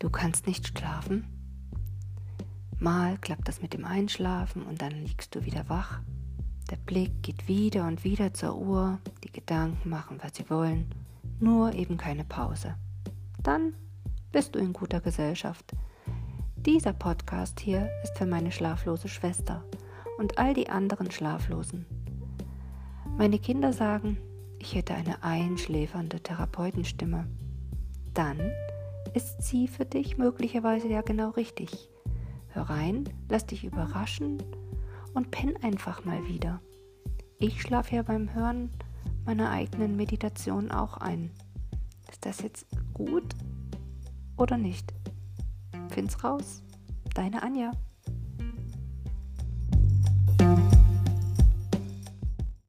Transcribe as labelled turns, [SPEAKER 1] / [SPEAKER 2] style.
[SPEAKER 1] Du kannst nicht schlafen? Mal klappt das mit dem Einschlafen und dann liegst du wieder wach. Der Blick geht wieder und wieder zur Uhr, die Gedanken machen, was sie wollen, nur eben keine Pause. Dann bist du in guter Gesellschaft. Dieser Podcast hier ist für meine schlaflose Schwester und all die anderen Schlaflosen. Meine Kinder sagen, ich hätte eine einschläfernde Therapeutenstimme. Dann ist sie für dich möglicherweise ja genau richtig. Hör rein, lass dich überraschen und penn einfach mal wieder. Ich schlafe ja beim Hören meiner eigenen Meditation auch ein. Ist das jetzt gut oder nicht? Find's raus. Deine Anja.